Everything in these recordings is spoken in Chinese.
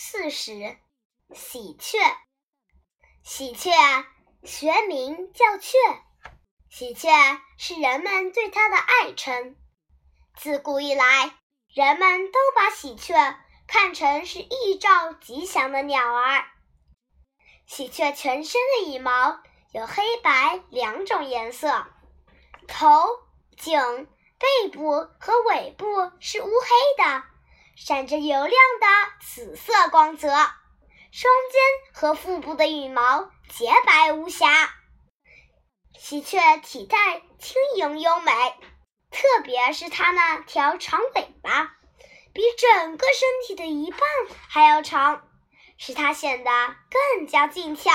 四十，喜鹊。喜鹊学名叫鹊，喜鹊是人们对它的爱称。自古以来，人们都把喜鹊看成是预兆吉祥的鸟儿。喜鹊全身的羽毛有黑白两种颜色，头、颈、背部和尾部是乌黑的。闪着油亮的紫色光泽，双肩和腹部的羽毛洁白无瑕。喜鹊体态轻盈优美，特别是它那条长尾巴，比整个身体的一半还要长，使它显得更加俊俏。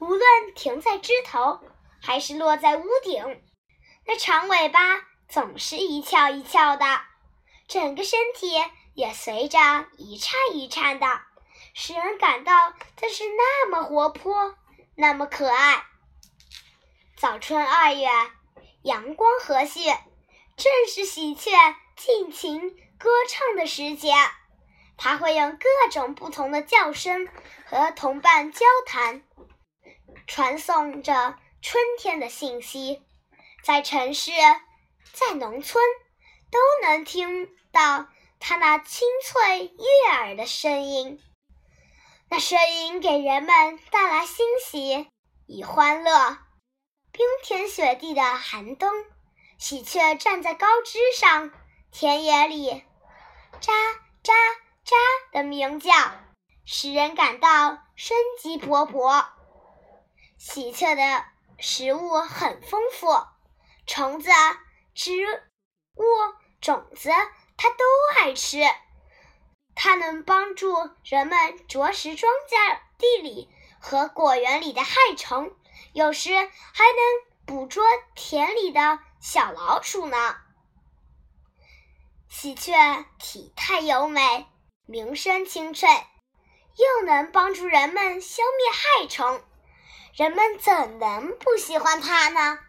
无论停在枝头，还是落在屋顶，那长尾巴总是一翘一翘的，整个身体。也随着一颤一颤的，使人感到它是那么活泼，那么可爱。早春二月，阳光和煦，正是喜鹊尽情歌唱的时节。它会用各种不同的叫声和同伴交谈，传送着春天的信息。在城市，在农村，都能听到。它那清脆悦耳的声音，那声音给人们带来欣喜与欢乐。冰天雪地的寒冬，喜鹊站在高枝上，田野里喳喳喳的鸣叫，使人感到生机勃勃。喜鹊的食物很丰富，虫子、植物、种子。它都爱吃，它能帮助人们啄食庄稼地里和果园里的害虫，有时还能捕捉田里的小老鼠呢。喜鹊体态优美，鸣声清脆，又能帮助人们消灭害虫，人们怎能不喜欢它呢？